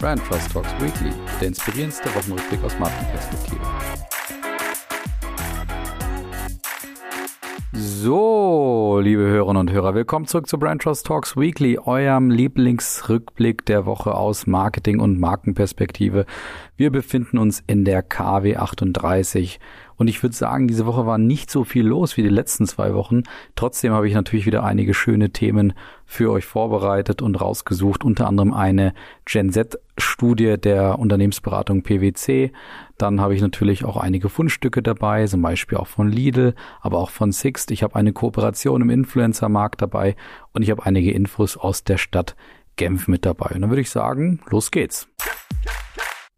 Brand Trust Talks Weekly, der inspirierendste Wochenrückblick aus Markenperspektive. So, liebe Hörerinnen und Hörer, willkommen zurück zu Brand Trust Talks Weekly, eurem Lieblingsrückblick der Woche aus Marketing- und Markenperspektive. Wir befinden uns in der KW 38 und ich würde sagen, diese Woche war nicht so viel los wie die letzten zwei Wochen. Trotzdem habe ich natürlich wieder einige schöne Themen für euch vorbereitet und rausgesucht. Unter anderem eine Gen Z-Studie der Unternehmensberatung PwC. Dann habe ich natürlich auch einige Fundstücke dabei, zum Beispiel auch von Lidl, aber auch von Sixt. Ich habe eine Kooperation im Influencer-Markt dabei und ich habe einige Infos aus der Stadt Genf mit dabei. Und dann würde ich sagen, los geht's.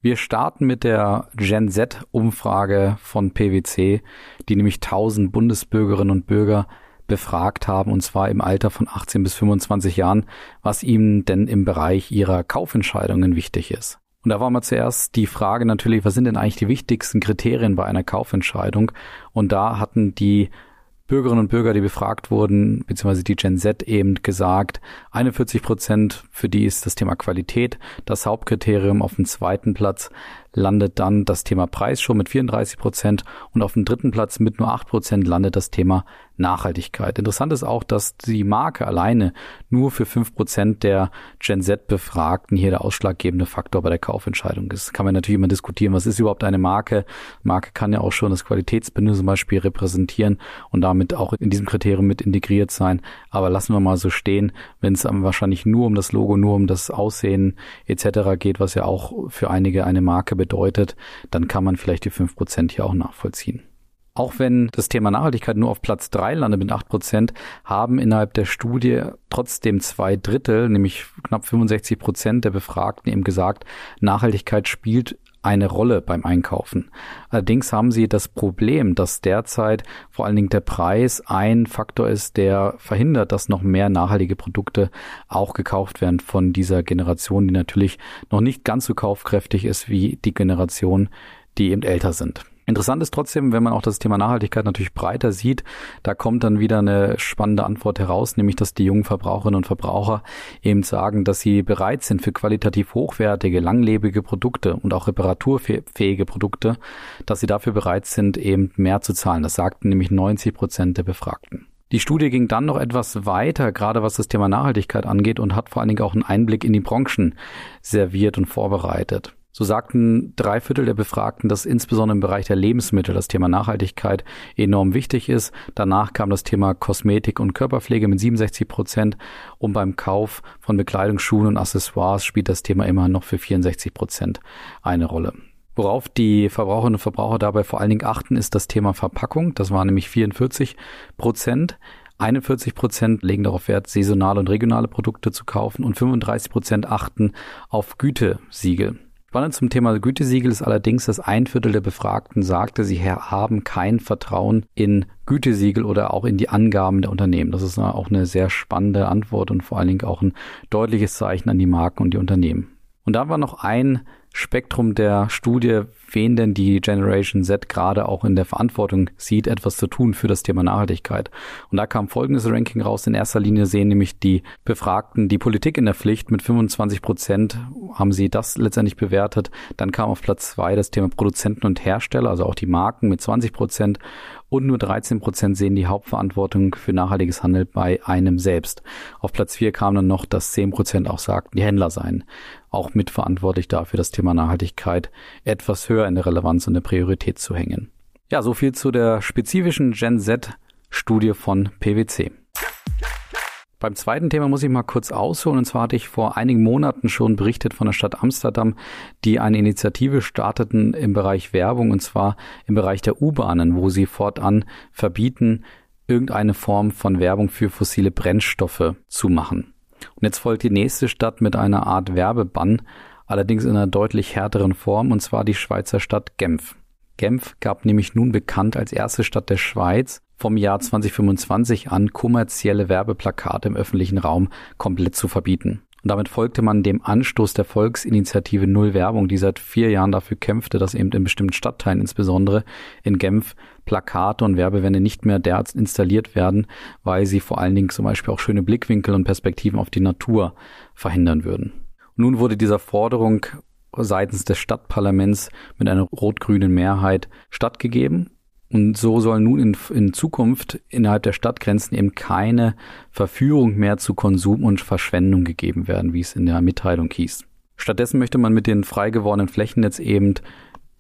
Wir starten mit der Gen Z-Umfrage von PwC, die nämlich 1000 Bundesbürgerinnen und Bürger befragt haben, und zwar im Alter von 18 bis 25 Jahren, was ihnen denn im Bereich ihrer Kaufentscheidungen wichtig ist. Und da war mal zuerst die Frage natürlich, was sind denn eigentlich die wichtigsten Kriterien bei einer Kaufentscheidung? Und da hatten die Bürgerinnen und Bürger, die befragt wurden, beziehungsweise die Gen Z eben gesagt, 41 Prozent für die ist das Thema Qualität das Hauptkriterium. Auf dem zweiten Platz landet dann das Thema Preis schon mit 34 Prozent und auf dem dritten Platz mit nur 8 Prozent landet das Thema Nachhaltigkeit. Interessant ist auch, dass die Marke alleine nur für 5 Prozent der Gen Z-Befragten hier der ausschlaggebende Faktor bei der Kaufentscheidung ist. Kann man natürlich immer diskutieren, was ist überhaupt eine Marke? Marke kann ja auch schon das Qualitätsbündnis zum Beispiel repräsentieren und damit auch in diesem Kriterium mit integriert sein. Aber lassen wir mal so stehen, wenn es wahrscheinlich nur um das Logo, nur um das Aussehen etc. geht, was ja auch für einige eine Marke bedeutet, dann kann man vielleicht die fünf Prozent hier auch nachvollziehen. Auch wenn das Thema Nachhaltigkeit nur auf Platz drei landet mit acht Prozent, haben innerhalb der Studie trotzdem zwei Drittel, nämlich knapp 65 Prozent der Befragten eben gesagt, Nachhaltigkeit spielt eine Rolle beim Einkaufen. Allerdings haben sie das Problem, dass derzeit vor allen Dingen der Preis ein Faktor ist, der verhindert, dass noch mehr nachhaltige Produkte auch gekauft werden von dieser Generation, die natürlich noch nicht ganz so kaufkräftig ist wie die Generation, die eben älter sind. Interessant ist trotzdem, wenn man auch das Thema Nachhaltigkeit natürlich breiter sieht, da kommt dann wieder eine spannende Antwort heraus, nämlich dass die jungen Verbraucherinnen und Verbraucher eben sagen, dass sie bereit sind für qualitativ hochwertige, langlebige Produkte und auch reparaturfähige Produkte, dass sie dafür bereit sind, eben mehr zu zahlen. Das sagten nämlich 90 Prozent der Befragten. Die Studie ging dann noch etwas weiter, gerade was das Thema Nachhaltigkeit angeht und hat vor allen Dingen auch einen Einblick in die Branchen serviert und vorbereitet. So sagten drei Viertel der Befragten, dass insbesondere im Bereich der Lebensmittel das Thema Nachhaltigkeit enorm wichtig ist. Danach kam das Thema Kosmetik und Körperpflege mit 67 Prozent und beim Kauf von Bekleidung, Schuhen und Accessoires spielt das Thema immer noch für 64 Prozent eine Rolle. Worauf die Verbraucherinnen und Verbraucher dabei vor allen Dingen achten, ist das Thema Verpackung. Das waren nämlich 44 Prozent. 41 Prozent legen darauf Wert, saisonale und regionale Produkte zu kaufen und 35 Prozent achten auf Gütesiegel. Spannend zum Thema Gütesiegel ist allerdings, dass ein Viertel der Befragten sagte, sie haben kein Vertrauen in Gütesiegel oder auch in die Angaben der Unternehmen. Das ist auch eine sehr spannende Antwort und vor allen Dingen auch ein deutliches Zeichen an die Marken und die Unternehmen. Und da war noch ein Spektrum der Studie, wen denn die Generation Z gerade auch in der Verantwortung sieht, etwas zu tun für das Thema Nachhaltigkeit. Und da kam folgendes Ranking raus. In erster Linie sehen nämlich die Befragten die Politik in der Pflicht. Mit 25 Prozent haben sie das letztendlich bewertet. Dann kam auf Platz zwei das Thema Produzenten und Hersteller, also auch die Marken mit 20 Prozent und nur 13 Prozent sehen die Hauptverantwortung für nachhaltiges Handeln bei einem selbst. Auf Platz 4 kam dann noch, dass 10 Prozent auch sagten, die Händler seien auch mitverantwortlich dafür, das Thema Nachhaltigkeit etwas höher in der Relevanz und der Priorität zu hängen. Ja, so viel zu der spezifischen Gen Z Studie von PwC. Beim zweiten Thema muss ich mal kurz ausholen. Und zwar hatte ich vor einigen Monaten schon berichtet von der Stadt Amsterdam, die eine Initiative starteten im Bereich Werbung und zwar im Bereich der U-Bahnen, wo sie fortan verbieten, irgendeine Form von Werbung für fossile Brennstoffe zu machen. Und jetzt folgt die nächste Stadt mit einer Art Werbebann, allerdings in einer deutlich härteren Form, und zwar die Schweizer Stadt Genf. Genf gab nämlich nun bekannt als erste Stadt der Schweiz vom Jahr 2025 an kommerzielle Werbeplakate im öffentlichen Raum komplett zu verbieten. Und damit folgte man dem Anstoß der Volksinitiative Null Werbung, die seit vier Jahren dafür kämpfte, dass eben in bestimmten Stadtteilen, insbesondere in Genf, Plakate und Werbewände nicht mehr derart installiert werden, weil sie vor allen Dingen zum Beispiel auch schöne Blickwinkel und Perspektiven auf die Natur verhindern würden. nun wurde dieser Forderung seitens des Stadtparlaments mit einer rot-grünen Mehrheit stattgegeben. Und so soll nun in, in Zukunft innerhalb der Stadtgrenzen eben keine Verführung mehr zu Konsum und Verschwendung gegeben werden, wie es in der Mitteilung hieß. Stattdessen möchte man mit den frei gewordenen Flächen jetzt eben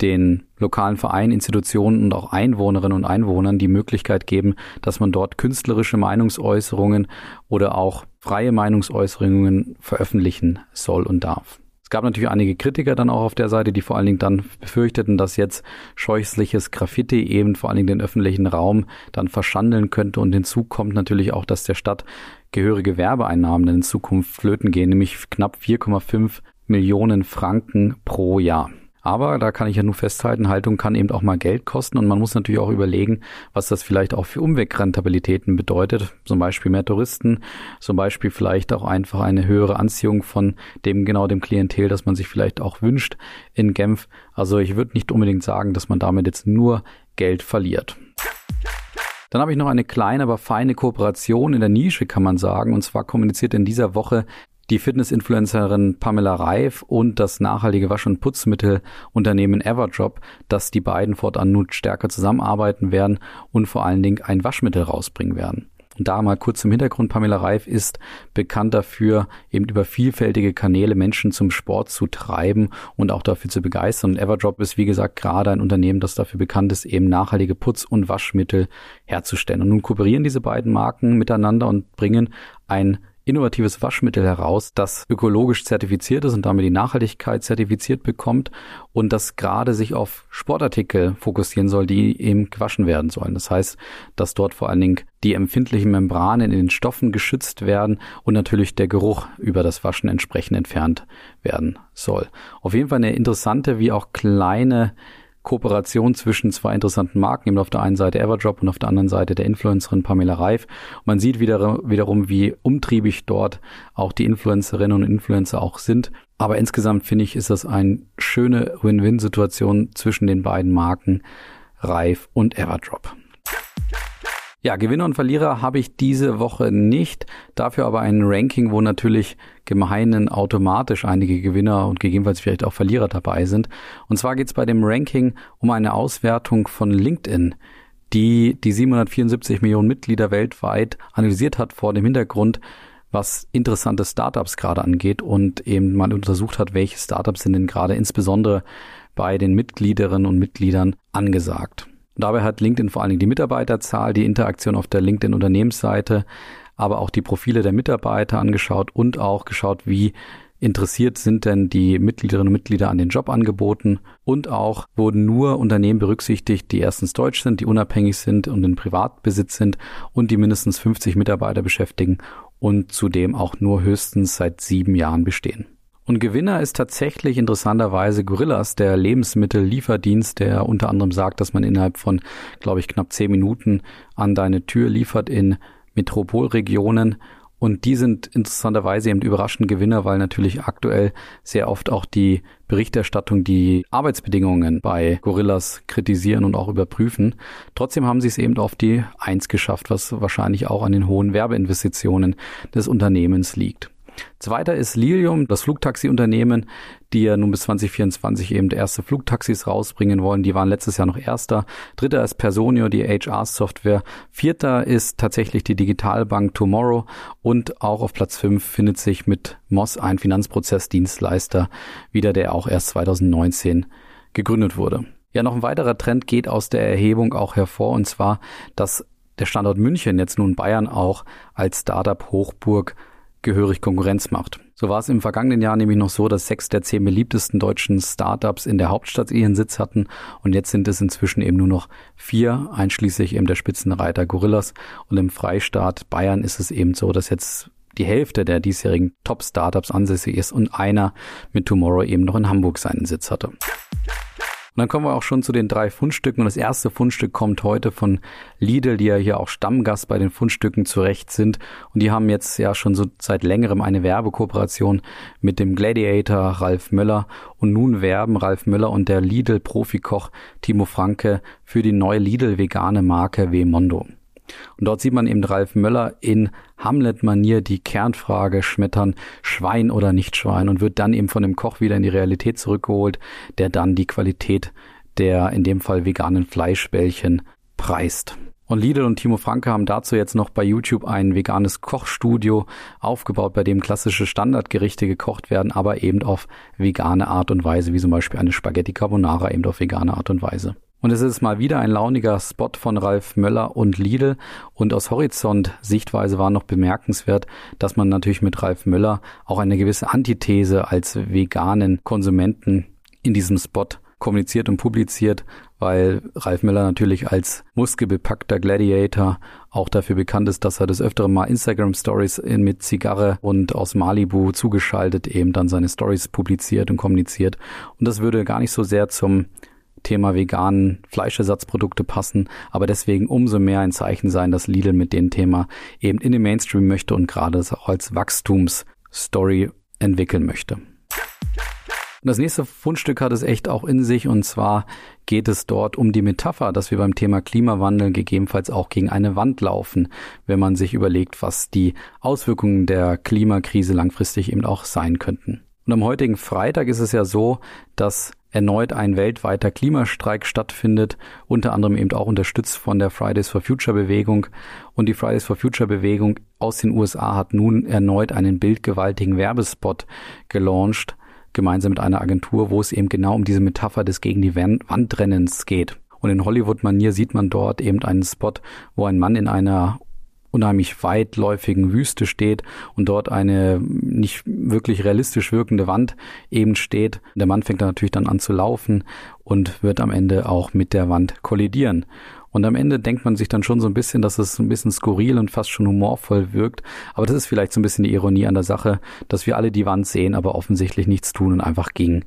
den lokalen Vereinen, Institutionen und auch Einwohnerinnen und Einwohnern die Möglichkeit geben, dass man dort künstlerische Meinungsäußerungen oder auch freie Meinungsäußerungen veröffentlichen soll und darf. Es gab natürlich einige Kritiker dann auch auf der Seite, die vor allen Dingen dann befürchteten, dass jetzt scheußliches Graffiti eben vor allen Dingen den öffentlichen Raum dann verschandeln könnte. Und hinzu kommt natürlich auch, dass der Stadt gehörige Werbeeinnahmen in Zukunft flöten gehen, nämlich knapp 4,5 Millionen Franken pro Jahr. Aber da kann ich ja nur festhalten, Haltung kann eben auch mal Geld kosten und man muss natürlich auch überlegen, was das vielleicht auch für Umwegrentabilitäten bedeutet. Zum Beispiel mehr Touristen, zum Beispiel vielleicht auch einfach eine höhere Anziehung von dem genau dem Klientel, das man sich vielleicht auch wünscht in Genf. Also ich würde nicht unbedingt sagen, dass man damit jetzt nur Geld verliert. Dann habe ich noch eine kleine, aber feine Kooperation in der Nische, kann man sagen. Und zwar kommuniziert in dieser Woche die Fitness-Influencerin Pamela Reif und das nachhaltige Wasch- und Putzmittelunternehmen Everdrop, dass die beiden fortan nun stärker zusammenarbeiten werden und vor allen Dingen ein Waschmittel rausbringen werden. Und da mal kurz zum Hintergrund, Pamela Reif ist bekannt dafür, eben über vielfältige Kanäle Menschen zum Sport zu treiben und auch dafür zu begeistern. Und Everdrop ist, wie gesagt, gerade ein Unternehmen, das dafür bekannt ist, eben nachhaltige Putz- und Waschmittel herzustellen. Und nun kooperieren diese beiden Marken miteinander und bringen ein innovatives Waschmittel heraus, das ökologisch zertifiziert ist und damit die Nachhaltigkeit zertifiziert bekommt und das gerade sich auf Sportartikel fokussieren soll, die eben gewaschen werden sollen. Das heißt, dass dort vor allen Dingen die empfindlichen Membranen in den Stoffen geschützt werden und natürlich der Geruch über das Waschen entsprechend entfernt werden soll. Auf jeden Fall eine interessante wie auch kleine Kooperation zwischen zwei interessanten Marken, eben auf der einen Seite Everdrop und auf der anderen Seite der Influencerin Pamela Reif. Und man sieht wieder, wiederum, wie umtriebig dort auch die Influencerinnen und Influencer auch sind. Aber insgesamt finde ich, ist das eine schöne Win-Win-Situation zwischen den beiden Marken Reif und Everdrop. Ja, Gewinner und Verlierer habe ich diese Woche nicht. Dafür aber ein Ranking, wo natürlich gemeinen automatisch einige Gewinner und gegebenenfalls vielleicht auch Verlierer dabei sind. Und zwar geht es bei dem Ranking um eine Auswertung von LinkedIn, die die 774 Millionen Mitglieder weltweit analysiert hat vor dem Hintergrund, was interessante Startups gerade angeht und eben mal untersucht hat, welche Startups sind denn gerade insbesondere bei den Mitgliederinnen und Mitgliedern angesagt. Dabei hat LinkedIn vor allen Dingen die Mitarbeiterzahl, die Interaktion auf der LinkedIn-Unternehmensseite, aber auch die Profile der Mitarbeiter angeschaut und auch geschaut, wie interessiert sind denn die Mitgliederinnen und Mitglieder an den Jobangeboten und auch wurden nur Unternehmen berücksichtigt, die erstens deutsch sind, die unabhängig sind und in Privatbesitz sind und die mindestens 50 Mitarbeiter beschäftigen und zudem auch nur höchstens seit sieben Jahren bestehen. Und Gewinner ist tatsächlich interessanterweise Gorillas, der Lebensmittellieferdienst, der unter anderem sagt, dass man innerhalb von, glaube ich, knapp zehn Minuten an deine Tür liefert in Metropolregionen. Und die sind interessanterweise eben überraschend Gewinner, weil natürlich aktuell sehr oft auch die Berichterstattung die Arbeitsbedingungen bei Gorillas kritisieren und auch überprüfen. Trotzdem haben sie es eben auf die Eins geschafft, was wahrscheinlich auch an den hohen Werbeinvestitionen des Unternehmens liegt. Zweiter ist Lilium, das Flugtaxi-Unternehmen, die ja nun bis 2024 eben erste Flugtaxis rausbringen wollen. Die waren letztes Jahr noch erster. Dritter ist Personio, die HR-Software. Vierter ist tatsächlich die Digitalbank Tomorrow. Und auch auf Platz fünf findet sich mit Moss ein Finanzprozessdienstleister wieder, der auch erst 2019 gegründet wurde. Ja, noch ein weiterer Trend geht aus der Erhebung auch hervor, und zwar, dass der Standort München jetzt nun Bayern auch als Startup-Hochburg gehörig Konkurrenz macht. So war es im vergangenen Jahr nämlich noch so, dass sechs der zehn beliebtesten deutschen Startups in der Hauptstadt ihren Sitz hatten und jetzt sind es inzwischen eben nur noch vier, einschließlich eben der Spitzenreiter Gorillas und im Freistaat Bayern ist es eben so, dass jetzt die Hälfte der diesjährigen Top-Startups ansässig ist und einer mit Tomorrow eben noch in Hamburg seinen Sitz hatte. Dann kommen wir auch schon zu den drei Fundstücken. Und das erste Fundstück kommt heute von Lidl, die ja hier auch Stammgast bei den Fundstücken zurecht sind. Und die haben jetzt ja schon so seit längerem eine Werbekooperation mit dem Gladiator Ralf Möller. Und nun werben Ralf Möller und der Lidl-Profikoch Timo Franke für die neue Lidl vegane Marke Wemondo. Und dort sieht man eben Ralf Möller in Hamlet-Manier die Kernfrage schmettern, Schwein oder nicht Schwein, und wird dann eben von dem Koch wieder in die Realität zurückgeholt, der dann die Qualität der in dem Fall veganen Fleischbällchen preist. Und Lidl und Timo Franke haben dazu jetzt noch bei YouTube ein veganes Kochstudio aufgebaut, bei dem klassische Standardgerichte gekocht werden, aber eben auf vegane Art und Weise, wie zum Beispiel eine Spaghetti Carbonara eben auf vegane Art und Weise. Und es ist mal wieder ein launiger Spot von Ralf Möller und Lidl. Und aus Horizont-Sichtweise war noch bemerkenswert, dass man natürlich mit Ralf Möller auch eine gewisse Antithese als veganen Konsumenten in diesem Spot kommuniziert und publiziert, weil Ralf Möller natürlich als muskelbepackter Gladiator auch dafür bekannt ist, dass er das öftere Mal Instagram Stories mit Zigarre und aus Malibu zugeschaltet eben dann seine Stories publiziert und kommuniziert. Und das würde gar nicht so sehr zum Thema veganen Fleischersatzprodukte passen, aber deswegen umso mehr ein Zeichen sein, dass Lidl mit dem Thema eben in den Mainstream möchte und gerade auch als Wachstumsstory entwickeln möchte. Und das nächste Fundstück hat es echt auch in sich und zwar geht es dort um die Metapher, dass wir beim Thema Klimawandel gegebenenfalls auch gegen eine Wand laufen, wenn man sich überlegt, was die Auswirkungen der Klimakrise langfristig eben auch sein könnten. Und am heutigen Freitag ist es ja so, dass erneut ein weltweiter Klimastreik stattfindet, unter anderem eben auch unterstützt von der Fridays for Future Bewegung. Und die Fridays for Future Bewegung aus den USA hat nun erneut einen bildgewaltigen Werbespot gelauncht, gemeinsam mit einer Agentur, wo es eben genau um diese Metapher des gegen die Wandrennens geht. Und in Hollywood-Manier sieht man dort eben einen Spot, wo ein Mann in einer unheimlich weitläufigen Wüste steht und dort eine nicht wirklich realistisch wirkende Wand eben steht. Der Mann fängt dann natürlich dann an zu laufen und wird am Ende auch mit der Wand kollidieren. Und am Ende denkt man sich dann schon so ein bisschen, dass es ein bisschen skurril und fast schon humorvoll wirkt. Aber das ist vielleicht so ein bisschen die Ironie an der Sache, dass wir alle die Wand sehen, aber offensichtlich nichts tun und einfach gegen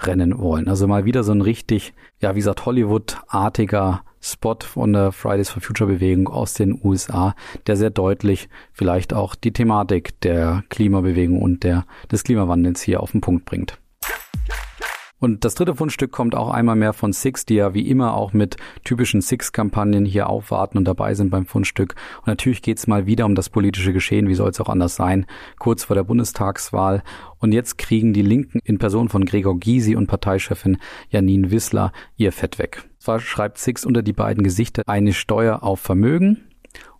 rennen wollen. Also mal wieder so ein richtig, ja, wie gesagt, Hollywood-artiger Spot von der Fridays for Future Bewegung aus den USA, der sehr deutlich vielleicht auch die Thematik der Klimabewegung und der, des Klimawandels hier auf den Punkt bringt. Und das dritte Fundstück kommt auch einmal mehr von Six, die ja wie immer auch mit typischen Six-Kampagnen hier aufwarten und dabei sind beim Fundstück. Und natürlich geht's mal wieder um das politische Geschehen, wie soll es auch anders sein, kurz vor der Bundestagswahl. Und jetzt kriegen die Linken in Person von Gregor Gysi und Parteichefin Janine Wissler ihr Fett weg. Zwar schreibt Six unter die beiden Gesichter eine Steuer auf Vermögen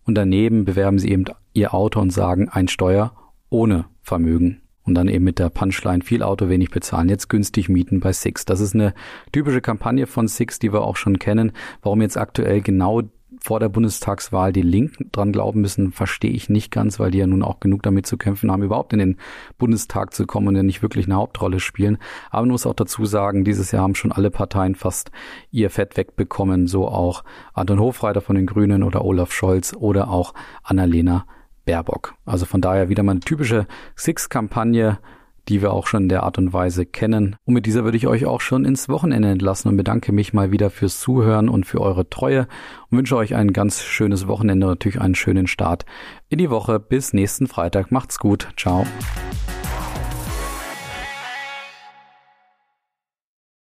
und daneben bewerben sie eben ihr Auto und sagen ein Steuer ohne Vermögen und dann eben mit der Punchline viel Auto, wenig bezahlen, jetzt günstig mieten bei Six. Das ist eine typische Kampagne von Six, die wir auch schon kennen. Warum jetzt aktuell genau vor der Bundestagswahl die Linken dran glauben müssen, verstehe ich nicht ganz, weil die ja nun auch genug damit zu kämpfen haben, überhaupt in den Bundestag zu kommen und ja nicht wirklich eine Hauptrolle spielen. Aber man muss auch dazu sagen, dieses Jahr haben schon alle Parteien fast ihr Fett wegbekommen, so auch Anton Hofreiter von den Grünen oder Olaf Scholz oder auch Annalena Baerbock. Also von daher wieder mal eine typische Six-Kampagne, die wir auch schon in der Art und Weise kennen. Und mit dieser würde ich euch auch schon ins Wochenende entlassen und bedanke mich mal wieder fürs Zuhören und für eure Treue und wünsche euch ein ganz schönes Wochenende und natürlich einen schönen Start in die Woche. Bis nächsten Freitag. Macht's gut. Ciao.